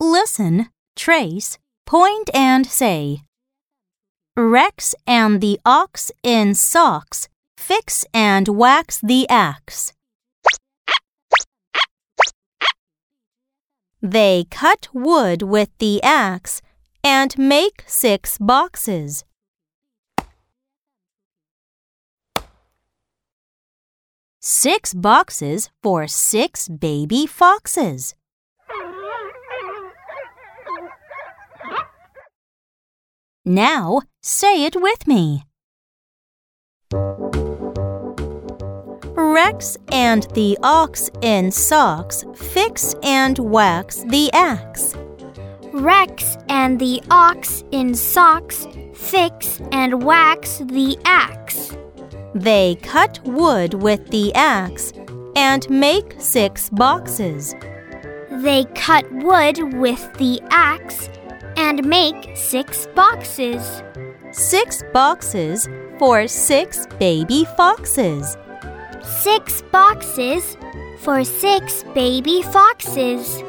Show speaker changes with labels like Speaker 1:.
Speaker 1: Listen, trace, point, and say. Rex and the ox in socks fix and wax the axe. They cut wood with the axe and make six boxes. Six boxes for six baby foxes. Now say it with me. Rex and the ox in socks fix and wax the axe.
Speaker 2: Rex and the ox in socks fix and wax the axe.
Speaker 1: They cut wood with the axe and make six boxes.
Speaker 2: They cut wood with the axe and make six boxes.
Speaker 1: Six boxes for six baby foxes.
Speaker 2: Six boxes for six baby foxes.